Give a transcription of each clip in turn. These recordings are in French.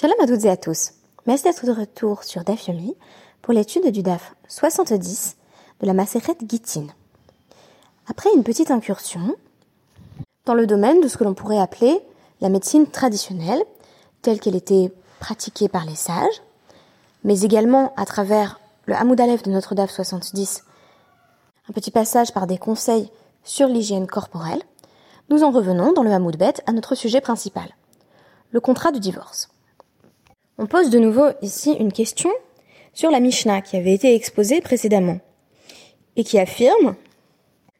Shalom à toutes et à tous. Merci d'être de retour sur DAF Yomi pour l'étude du DAF 70 de la Maseret Gittin. Après une petite incursion dans le domaine de ce que l'on pourrait appeler la médecine traditionnelle, telle qu'elle était pratiquée par les sages, mais également à travers le Hamoud Aleph de notre DAF 70, un petit passage par des conseils sur l'hygiène corporelle, nous en revenons dans le Hamoud Bet à notre sujet principal, le contrat de divorce. On pose de nouveau ici une question sur la Mishnah qui avait été exposée précédemment et qui affirme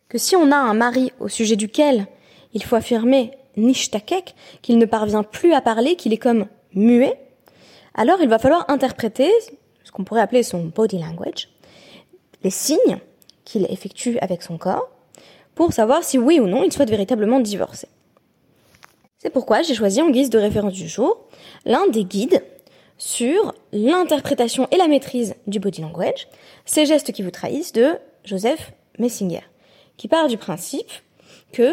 que si on a un mari au sujet duquel il faut affirmer nishtakek, qu'il ne parvient plus à parler, qu'il est comme muet, alors il va falloir interpréter ce qu'on pourrait appeler son body language, les signes qu'il effectue avec son corps, pour savoir si oui ou non il souhaite véritablement divorcer. C'est pourquoi j'ai choisi en guise de référence du jour l'un des guides sur l'interprétation et la maîtrise du body language, ces gestes qui vous trahissent de Joseph Messinger, qui part du principe que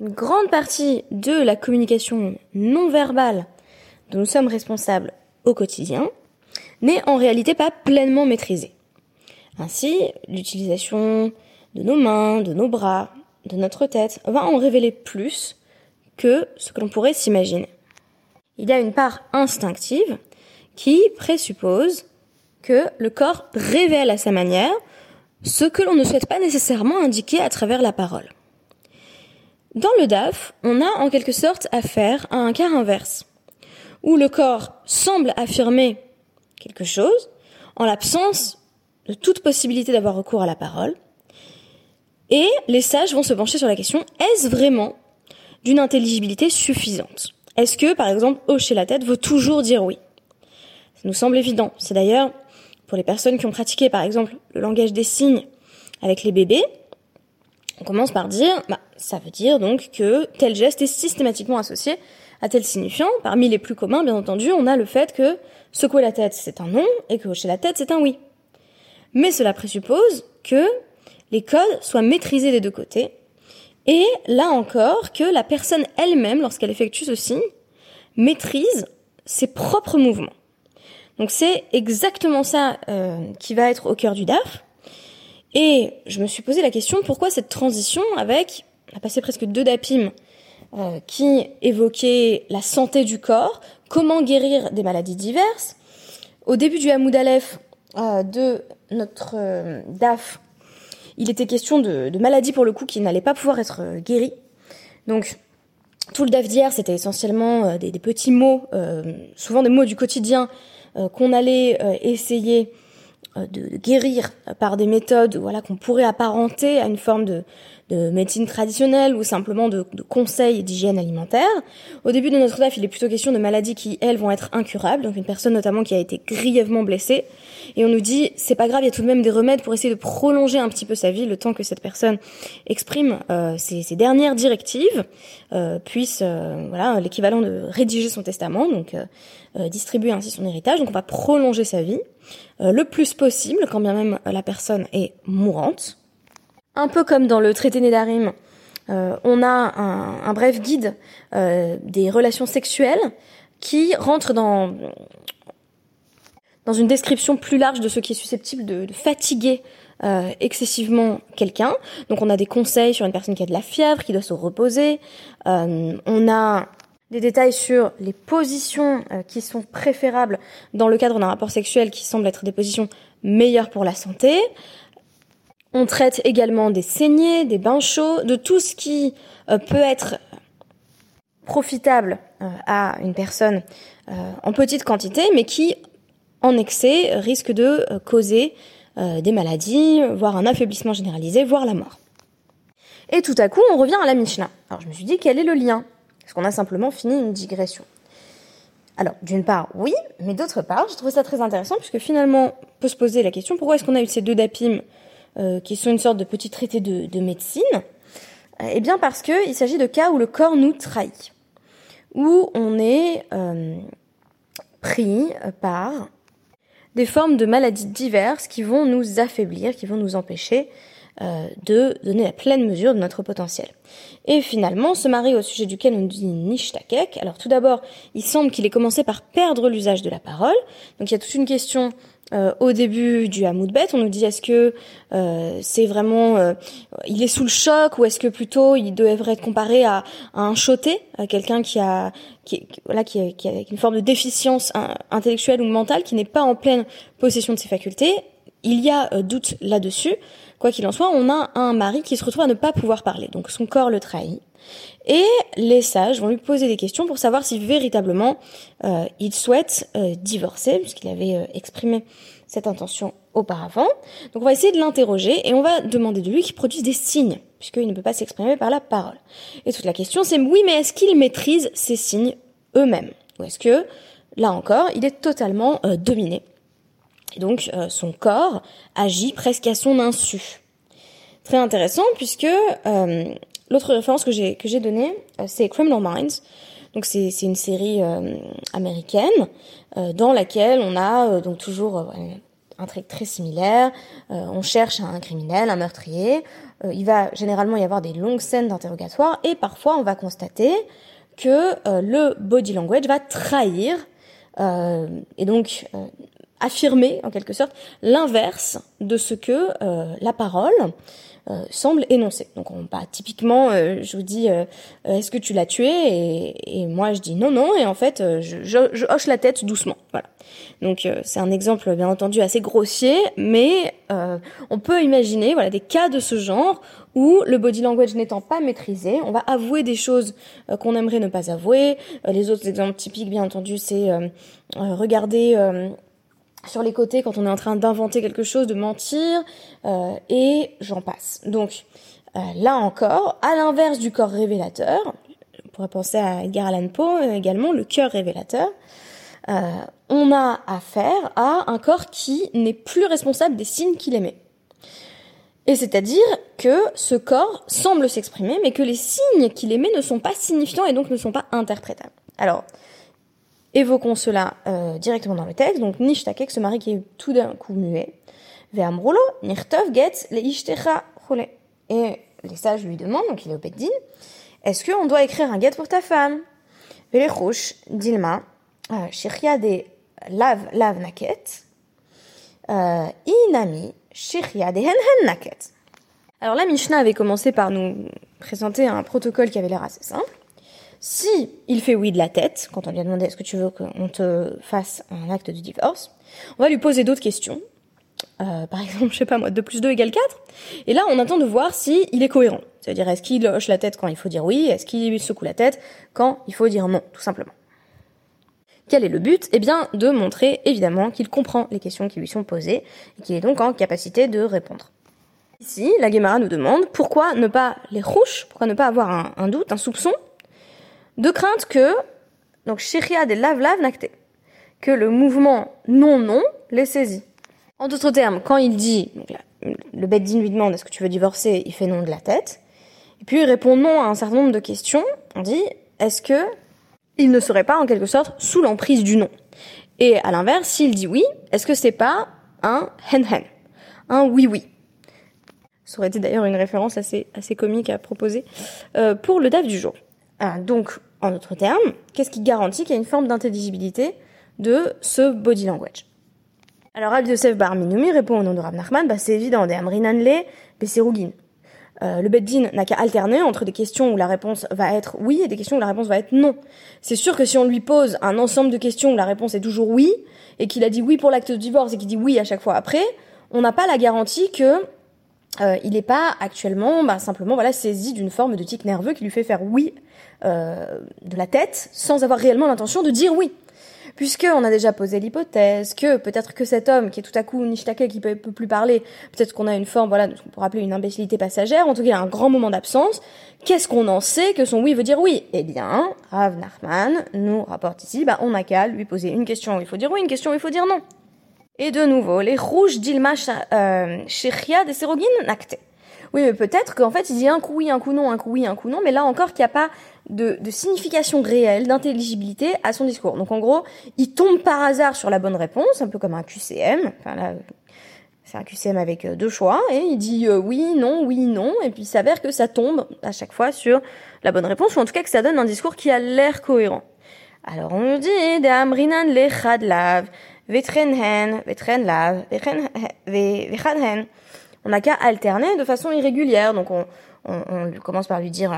une grande partie de la communication non verbale dont nous sommes responsables au quotidien n'est en réalité pas pleinement maîtrisée. Ainsi, l'utilisation de nos mains, de nos bras, de notre tête va en révéler plus que ce que l'on pourrait s'imaginer il y a une part instinctive qui présuppose que le corps révèle à sa manière ce que l'on ne souhaite pas nécessairement indiquer à travers la parole. Dans le DAF, on a en quelque sorte affaire à un cas inverse, où le corps semble affirmer quelque chose en l'absence de toute possibilité d'avoir recours à la parole, et les sages vont se pencher sur la question, est-ce vraiment d'une intelligibilité suffisante? Est-ce que, par exemple, hocher la tête vaut toujours dire oui? Ça nous semble évident. C'est d'ailleurs, pour les personnes qui ont pratiqué, par exemple, le langage des signes avec les bébés, on commence par dire, bah, ça veut dire donc que tel geste est systématiquement associé à tel signifiant. Parmi les plus communs, bien entendu, on a le fait que secouer la tête, c'est un non, et que hocher la tête, c'est un oui. Mais cela présuppose que les codes soient maîtrisés des deux côtés, et là encore, que la personne elle-même, lorsqu'elle effectue ce signe, maîtrise ses propres mouvements. Donc c'est exactement ça euh, qui va être au cœur du DAF. Et je me suis posé la question, pourquoi cette transition avec, on a passé presque deux DAPIM euh, qui évoquaient la santé du corps, comment guérir des maladies diverses. Au début du Hamoud Aleph euh, de notre DAF, il était question de, maladies pour le coup qui n'allaient pas pouvoir être euh, guéries. Donc tout le DAF d'hier, c'était essentiellement euh, des, petits mots, euh, souvent des mots du quotidien qu'on allait essayer de, guérir par des méthodes voilà qu'on pourrait apparenter à une forme de, de médecine traditionnelle ou simplement de, de conseils d'hygiène alimentaire. Au début de notre DAF, il est plutôt question de maladies qui, elles, vont être incurables. Donc une personne notamment qui a été grièvement blessée. Et on nous dit, c'est pas grave, il y a tout de même des remèdes pour essayer de prolonger un petit peu sa vie, le temps que cette personne exprime euh, ses, ses, dernières directives, euh, puisse, euh, voilà, l'équivalent de rédiger son testament, donc euh, euh, distribuer ainsi son héritage. Donc on va prolonger sa vie le plus possible, quand bien même la personne est mourante. Un peu comme dans le traité Nédarim, euh, on a un, bref guide euh, des relations sexuelles qui rentre dans dans une description plus large de ce qui est susceptible de, fatiguer euh, excessivement quelqu'un. Donc on a des conseils sur une personne qui a de la fièvre, qui doit se reposer. on a des détails sur les positions qui sont préférables dans le cadre d'un rapport sexuel qui semble être des positions meilleures pour la santé. On traite également des saignées, des bains chauds, de tout ce qui euh, peut être profitable euh, à une personne euh, en petite quantité, mais qui, en excès, risque de causer des maladies, voire un affaiblissement généralisé, voire la mort. Et tout à coup, on revient à la Mishnah. Alors je me suis dit, quel est le lien Parce qu'on a simplement fini une digression. Alors, d'une part, oui, mais d'autre part, je trouve ça très intéressant, puisque finalement, on peut se poser la question, pourquoi est-ce qu'on a eu ces deux dapim euh, qui sont une sorte de petit traité de, médecine? Eh bien parce qu'il s'agit de cas où le corps nous trahit, où on est euh, pris par des formes de maladies diverses qui vont nous affaiblir, qui vont nous empêcher euh, de donner la pleine mesure de notre potentiel. Et finalement, ce mari au sujet duquel on dit Nishtakek, alors tout d'abord, il semble qu'il ait commencé par perdre l'usage de la parole. Donc il y a toute une question euh, au début du Hamoudbet, on nous dit est-ce que euh, c'est vraiment, euh, il est sous le choc ou est-ce que plutôt il devrait être comparé à, un choté, à quelqu'un qui a, qui, voilà, qui, qui a une forme de déficience intellectuelle ou mentale, qui n'est pas en pleine possession de ses facultés? Il y a doute là-dessus. Quoi qu'il en soit, on a un mari qui se retrouve à ne pas pouvoir parler, donc son corps le trahit. Et les sages vont lui poser des questions pour savoir si véritablement euh, il souhaite euh, divorcer, puisqu'il avait euh, exprimé cette intention auparavant. Donc on va essayer de l'interroger et on va demander de lui qu'il produise des signes, puisqu'il ne peut pas s'exprimer par la parole. Et toute la question c'est oui, mais est-ce qu'il maîtrise ces signes eux-mêmes? Ou est-ce que, là encore, il est totalement dominé? Et donc son corps agit presque à son insu. Très intéressant puisque L'autre référence que j'ai que j'ai donnée, euh, c'est Criminal Minds. Donc c'est c'est une série euh, américaine euh, dans laquelle on a donc toujours un trait très similaire. on cherche un criminel, un meurtrier. il va généralement y avoir des longues scènes d'interrogatoire et parfois on va constater que le body language va trahir et donc affirmer en quelque sorte l'inverse de ce que la parole euh, semble énoncer. Donc on, bah, typiquement, euh, je vous dis, euh, est-ce que tu l'as tué? Et, moi je dis non, non, et en fait je hoche la tête doucement. Voilà. Donc c'est un exemple bien entendu assez grossier, mais on peut imaginer voilà des cas de ce genre où le body language n'étant pas maîtrisé, on va avouer des choses qu'on aimerait ne pas avouer. les autres exemples typiques, bien entendu, c'est regarder sur les côtés quand on est en train d'inventer quelque chose, de mentir, euh, et j'en passe. Donc euh, là encore, à l'inverse du corps révélateur, on pourrait penser à Edgar Allan Poe euh, également, le cœur révélateur, on a affaire à un corps qui n'est plus responsable des signes qu'il émet. Et c'est-à-dire que ce corps semble s'exprimer, mais que les signes qu'il émet ne sont pas signifiants et donc ne sont pas interprétables. Alors, Évoquons cela euh, directement dans le texte. Donc, Nishtakek, ce mari qui est tout d'un coup muet. Ve'amrulo, nirtov Et les sages lui demandent, donc il est au est-ce qu'on doit écrire un get pour ta femme? Dilma, euh, shirya de lav lav naket, euh, inami, shirya de hen naket. Alors la Mishnah avait commencé par nous présenter un protocole qui avait l'air assez simple. Si il fait oui de la tête, quand on lui a demandé est-ce que tu veux qu'on te fasse un acte de divorce, on va lui poser d'autres questions. Euh, par exemple, je sais pas moi, 2 plus 2 égale 4. Et là, on attend de voir si il est cohérent. C'est-à-dire, est-ce qu'il hoche la tête quand il faut dire oui Est-ce qu'il secoue la tête quand il faut dire non, tout simplement quel est le but? Eh bien, de montrer évidemment qu'il comprend les questions qui lui sont posées et qu'il est donc en capacité de répondre. Ici, la Guémara nous demande pourquoi ne pas les rouches, pourquoi ne pas avoir un, un doute, un soupçon? De crainte que, donc shiria des lav lav nakte, que le mouvement non non les saisit. En d'autres termes, quand il dit, le Beddin lui demande est-ce que tu veux divorcer, il fait non de la tête, et puis il répond non à un certain nombre de questions, on dit est-ce que il ne serait pas en quelque sorte sous l'emprise du non? Et à l'inverse, s'il dit oui, est-ce que c'est pas un hen hen, un oui oui. Ça aurait été d'ailleurs une référence assez, assez comique à proposer euh, pour le DAF du jour. Ah, donc, en d'autres termes, qu'est-qu'est-ce qui garantit qu'il y a une forme d'intelligibilité de ce body language? Alors, Rabbi Yosef Bar Minoumi répond au nom de Rav Nachman, bah, c'est évident, des Amrinanle, Besserougin. Euh, le Beddin n'a qu'à alterner entre des questions où la réponse va être oui et des questions où la réponse va être non. C'est sûr que si on lui pose un ensemble de questions où la réponse est toujours oui, et qu'il a dit oui pour l'acte de divorce et qu'il dit oui à chaque fois après, on n'a pas la garantie que euh, il n'est pas actuellement bah, simplement voilà saisi d'une forme de tic nerveux qui lui fait faire oui euh, de la tête sans avoir réellement l'intention de dire oui. Puisque on a déjà posé l'hypothèse que peut-être que cet homme qui est tout à coup nishtake, qui peut, peut plus parler, peut-être qu'on a une forme, voilà, ce qu'on pourrait appeler une imbécilité passagère, en tout cas un grand moment d'absence, qu'est-ce qu'on en sait que son oui veut dire oui? Eh bien, Rav Nachman nous rapporte ici, bah, on n'a qu'à lui poser une question où il faut dire oui, une question où il faut dire non. Et de nouveau, les rouges d'Ilma euh, Shechia des Sérogines Nakte. Oui, mais peut-être qu'en fait, il dit un coup oui, un coup non, un coup oui, un coup non, mais là encore qu'il n'y a pas de, de signification réelle, d'intelligibilité à son discours. Donc en gros, il tombe par hasard sur la bonne réponse, un peu comme un QCM. Enfin là, C'est un QCM avec deux choix et il dit oui, non, oui, non, et puis il s'avère que ça tombe à chaque fois sur la bonne réponse, ou en tout cas que ça donne un discours qui a l'air cohérent. Alors on nous dit On n'a qu'à alterner de façon irrégulière, donc on, commence par lui dire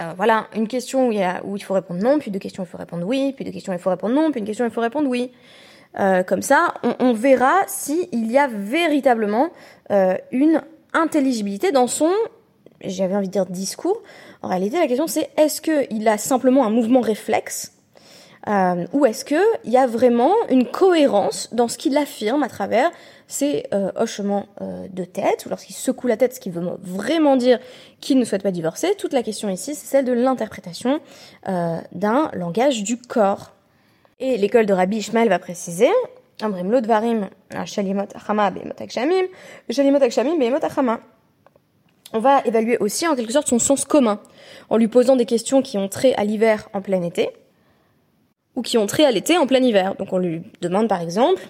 euh, voilà, une question où il, où faut répondre non, puis deux questions il faut répondre oui, puis deux questions il faut répondre non, puis une question il faut répondre oui. Euh, comme ça, on, verra s'il y a véritablement euh, une intelligibilité dans son, j'avais envie de dire discours. En réalité, la question c'est est-ce qu'il a simplement un mouvement réflexe euh, ou est-ce qu'il y a vraiment une cohérence dans ce qu'il affirme à travers ses euh, hochements euh, de tête, ou lorsqu'il secoue la tête, ce qui veut vraiment dire qu'il ne souhaite pas divorcer? Toute la question ici, c'est celle de l'interprétation euh, d'un langage du corps. Et l'école de Rabbi Ishmael va préciser, on va évaluer aussi en quelque sorte son sens commun, en lui posant des questions qui ont trait à l'hiver en plein été, ou qui ont trait à l'été en plein hiver. Donc on lui demande par exemple,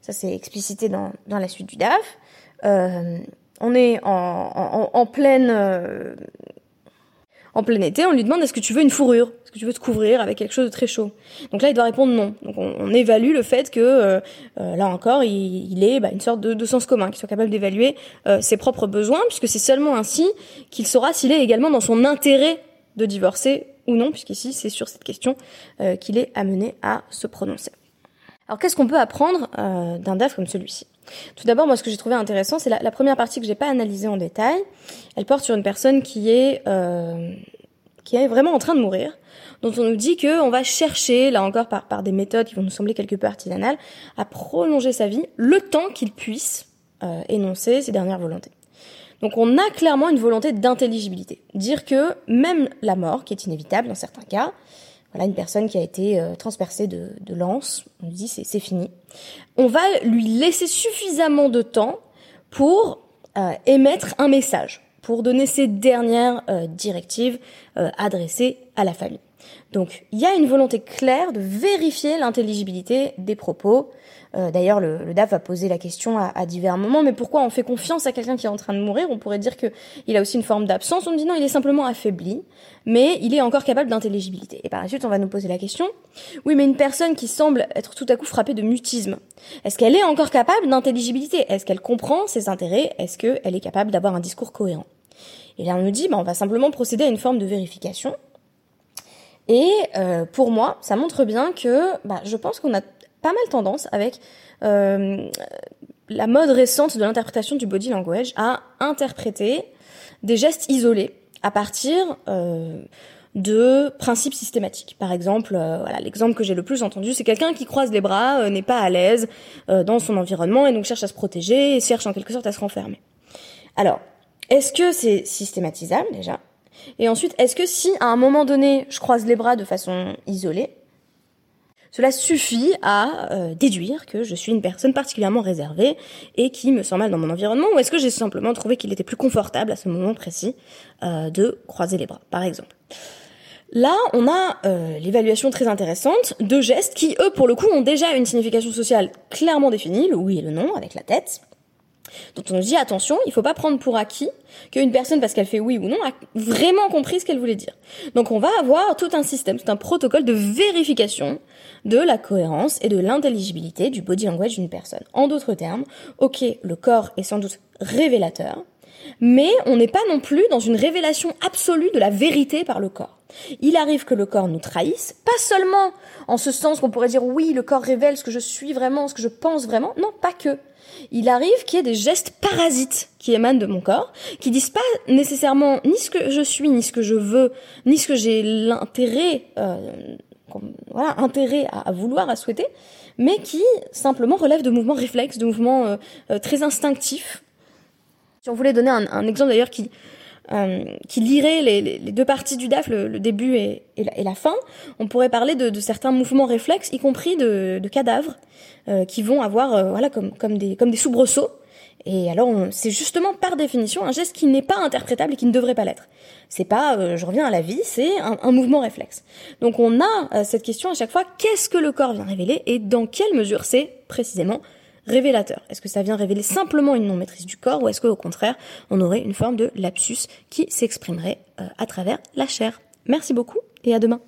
ça c'est explicité dans, dans la suite du DAF, euh, on est en, en, en pleine euh, en plein été, on lui demande est-ce que tu veux une fourrure? Est-ce que tu veux te couvrir avec quelque chose de très chaud? Donc là, il doit répondre non. Donc on, on évalue le fait que, euh, euh là encore, il, il est bah, une sorte de, de, sens commun, qu'il soit capable d'évaluer euh, ses propres besoins, puisque c'est seulement ainsi qu'il saura s'il est également dans son intérêt de divorcer ou non, puisqu'ici c'est sur cette question euh, qu'il est amené à se prononcer. Alors qu'est-ce qu'on peut apprendre euh, d'un DAF comme celui-ci? Tout d'abord, moi ce que j'ai trouvé intéressant, c'est la, première partie que j'ai pas analysée en détail. Elle porte sur une personne qui est euh, qui est vraiment en train de mourir, dont on nous dit que on va chercher, là encore par, par des méthodes qui vont nous sembler quelque peu artisanales, à prolonger sa vie le temps qu'il puisse euh, énoncer ses dernières volontés. Donc on a clairement une volonté d'intelligibilité. Dire que même la mort, qui est inévitable dans certains cas, voilà une personne qui a été euh, transpercée de, de lance, on lui dit c'est fini, on va lui laisser suffisamment de temps pour euh, émettre un message, pour donner ses dernières euh, directives adressées à la famille. Donc il y a une volonté claire de vérifier l'intelligibilité des propos, euh, D'ailleurs, le, le, DAF a posé la question à, à, divers moments, mais pourquoi on fait confiance à quelqu'un qui est en train de mourir? On pourrait dire qu'il a aussi une forme d'absence. On dit non, il est simplement affaibli, mais il est encore capable d'intelligibilité. Et par la suite, on va nous poser la question, oui, mais une personne qui semble être tout à coup frappée de mutisme, est-ce qu'elle est encore capable d'intelligibilité? Est-ce qu'elle comprend ses intérêts? Est-ce qu'elle est capable d'avoir un discours cohérent? Et là, on nous dit, bah, on va simplement procéder à une forme de vérification. Et euh, pour moi, ça montre bien que bah, je pense qu'on a pas mal tendance avec euh, la mode récente de l'interprétation du body language à interpréter des gestes isolés à partir euh, de principes systématiques. Par exemple, l'exemple que j'ai le plus entendu, c'est quelqu'un qui croise les bras, n'est pas à l'aise dans son environnement et donc cherche à se protéger et cherche en quelque sorte à se renfermer. Alors, est-ce que c'est systématisable déjà? Et ensuite, est-ce que si à un moment donné, je croise les bras de façon isolée, cela suffit à euh, déduire que je suis une personne particulièrement réservée et qui me sent mal dans mon environnement, ou est-ce que j'ai simplement trouvé qu'il était plus confortable à ce moment précis euh, de croiser les bras, par exemple? Là, on a euh, l'évaluation très intéressante de gestes qui, eux, pour le coup, ont déjà une signification sociale clairement définie, le oui et le non, avec la tête. Donc on nous dit attention, il faut pas prendre pour acquis qu'une personne, parce qu'elle fait oui ou non, a vraiment compris ce qu'elle voulait dire. Donc on va avoir tout un système, tout un protocole de vérification de la cohérence et de l'intelligibilité du body language d'une personne. En d'autres termes, ok, le corps est sans doute révélateur, mais on n'est pas non plus dans une révélation absolue de la vérité par le corps. Il arrive que le corps nous trahisse, pas seulement en ce sens qu'on pourrait dire oui, le corps révèle ce que je suis vraiment, ce que je pense vraiment, non, pas que. Il arrive qu'il y ait des gestes parasites qui émanent de mon corps, qui disent pas nécessairement ni ce que je suis, ni ce que je veux, ni ce que j'ai l'intérêt, euh, voilà, intérêt à, vouloir, à souhaiter, mais qui simplement relèvent de mouvements réflexes, de mouvements euh, euh, très instinctifs. Si on voulait donner un, un exemple d'ailleurs qui euh, qui lirait les, les, deux parties du DAF, le, le début et, et, la, fin, on pourrait parler de, de, certains mouvements réflexes, y compris de, de cadavres, euh, qui vont avoir euh, voilà comme, comme, des, comme des soubresauts. Et alors, c'est justement par définition un geste qui n'est pas interprétable et qui ne devrait pas l'être. C'est pas, euh, je reviens à la vie, c'est un, un, mouvement réflexe. Donc on a euh, cette question à chaque fois, qu'est-ce que le corps vient révéler et dans quelle mesure c'est précisément révélateur Est-ce que ça vient révéler simplement une non-maîtrise du corps ou est-ce qu'au contraire, on aurait une forme de lapsus qui s'exprimerait euh, à travers la chair? Merci beaucoup et à demain.